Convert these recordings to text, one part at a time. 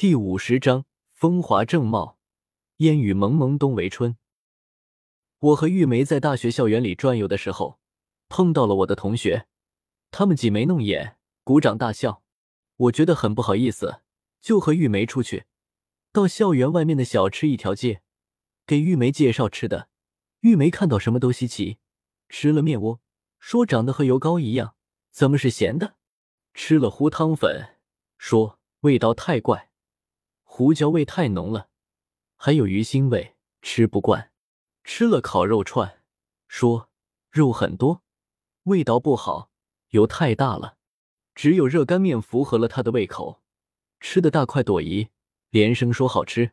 第五十章风华正茂，烟雨蒙蒙冬为春。我和玉梅在大学校园里转悠的时候，碰到了我的同学，他们挤眉弄眼，鼓掌大笑。我觉得很不好意思，就和玉梅出去，到校园外面的小吃一条街，给玉梅介绍吃的。玉梅看到什么都稀奇，吃了面窝，说长得和油糕一样，怎么是咸的？吃了糊汤粉，说味道太怪。胡椒味太浓了，还有鱼腥味，吃不惯。吃了烤肉串，说肉很多，味道不好，油太大了。只有热干面符合了他的胃口，吃的大快朵颐，连声说好吃。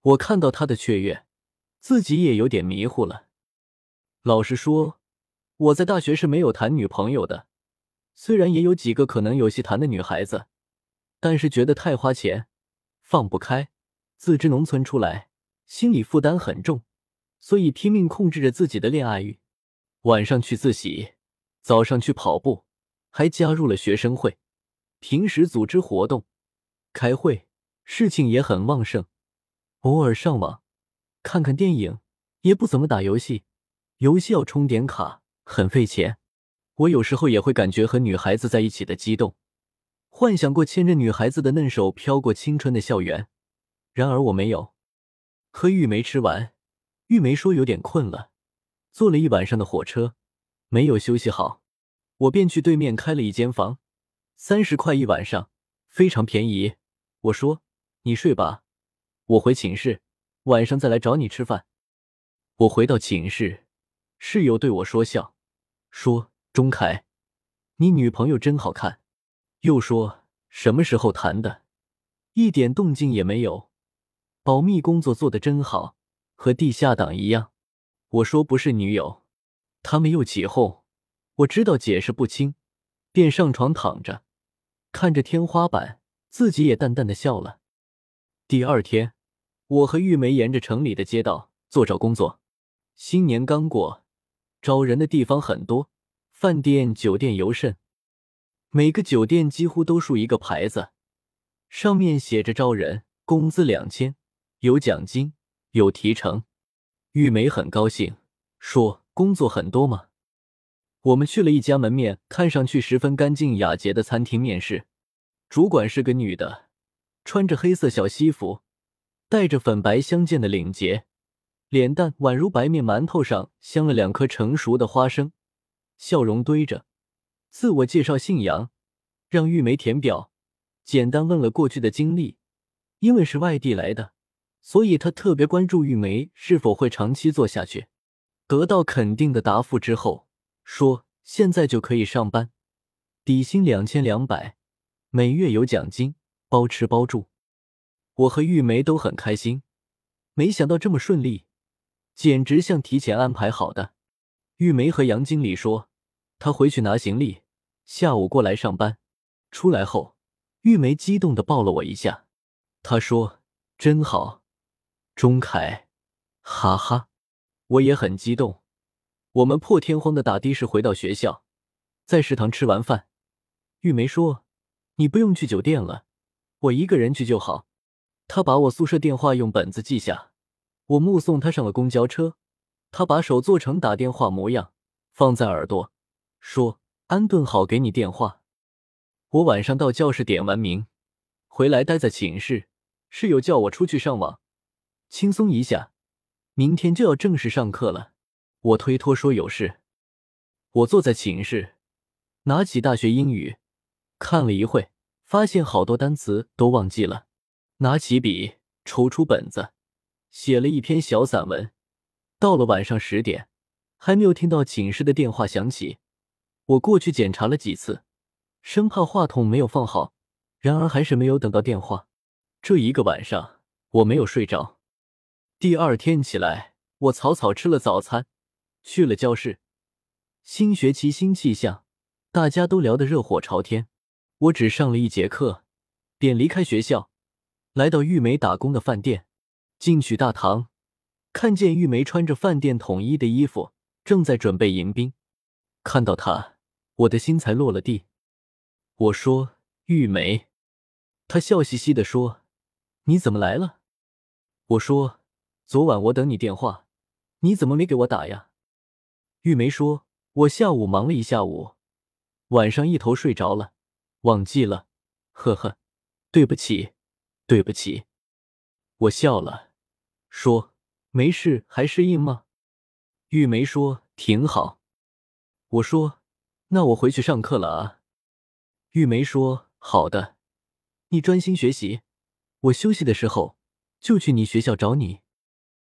我看到他的雀跃，自己也有点迷糊了。老实说，我在大学是没有谈女朋友的，虽然也有几个可能有戏谈的女孩子，但是觉得太花钱。放不开，自知农村出来，心理负担很重，所以拼命控制着自己的恋爱欲。晚上去自习，早上去跑步，还加入了学生会。平时组织活动、开会，事情也很旺盛。偶尔上网看看电影，也不怎么打游戏，游戏要充点卡，很费钱。我有时候也会感觉和女孩子在一起的激动。幻想过牵着女孩子的嫩手飘过青春的校园，然而我没有。和玉梅吃完，玉梅说有点困了，坐了一晚上的火车，没有休息好，我便去对面开了一间房，三十块一晚上，非常便宜。我说你睡吧，我回寝室，晚上再来找你吃饭。我回到寝室，室友对我说笑，说钟凯，你女朋友真好看。又说什么时候谈的，一点动静也没有，保密工作做得真好，和地下党一样。我说不是女友，他们又起哄，我知道解释不清，便上床躺着，看着天花板，自己也淡淡的笑了。第二天，我和玉梅沿着城里的街道做找工作。新年刚过，招人的地方很多，饭店、酒店尤甚。每个酒店几乎都竖一个牌子，上面写着招人，工资两千，有奖金，有提成。玉梅很高兴，说：“工作很多吗？”我们去了一家门面看上去十分干净雅洁的餐厅面试，主管是个女的，穿着黑色小西服，带着粉白相间的领结，脸蛋宛如白面馒头上镶了两颗成熟的花生，笑容堆着。自我介绍信仰，让玉梅填表，简单问了过去的经历。因为是外地来的，所以他特别关注玉梅是否会长期做下去。得到肯定的答复之后，说现在就可以上班，底薪两千两百，每月有奖金，包吃包住。我和玉梅都很开心，没想到这么顺利，简直像提前安排好的。玉梅和杨经理说，他回去拿行李。下午过来上班，出来后，玉梅激动的抱了我一下。她说：“真好，钟凯，哈哈。”我也很激动。我们破天荒的打的士回到学校，在食堂吃完饭，玉梅说：“你不用去酒店了，我一个人去就好。”她把我宿舍电话用本子记下。我目送她上了公交车，她把手做成打电话模样，放在耳朵，说。安顿好，给你电话。我晚上到教室点完名，回来待在寝室。室友叫我出去上网，轻松一下。明天就要正式上课了，我推脱说有事。我坐在寝室，拿起大学英语，看了一会，发现好多单词都忘记了。拿起笔，抽出本子，写了一篇小散文。到了晚上十点，还没有听到寝室的电话响起。我过去检查了几次，生怕话筒没有放好，然而还是没有等到电话。这一个晚上我没有睡着。第二天起来，我草草吃了早餐，去了教室。新学期新气象，大家都聊得热火朝天。我只上了一节课，便离开学校，来到玉梅打工的饭店。进去大堂，看见玉梅穿着饭店统一的衣服，正在准备迎宾。看到她。我的心才落了地。我说：“玉梅。”她笑嘻嘻的说：“你怎么来了？”我说：“昨晚我等你电话，你怎么没给我打呀？”玉梅说：“我下午忙了一下午，晚上一头睡着了，忘记了。”呵呵，对不起，对不起。我笑了，说：“没事，还适应吗？”玉梅说：“挺好。”我说：“那我回去上课了啊。”玉梅说：“好的，你专心学习，我休息的时候就去你学校找你。”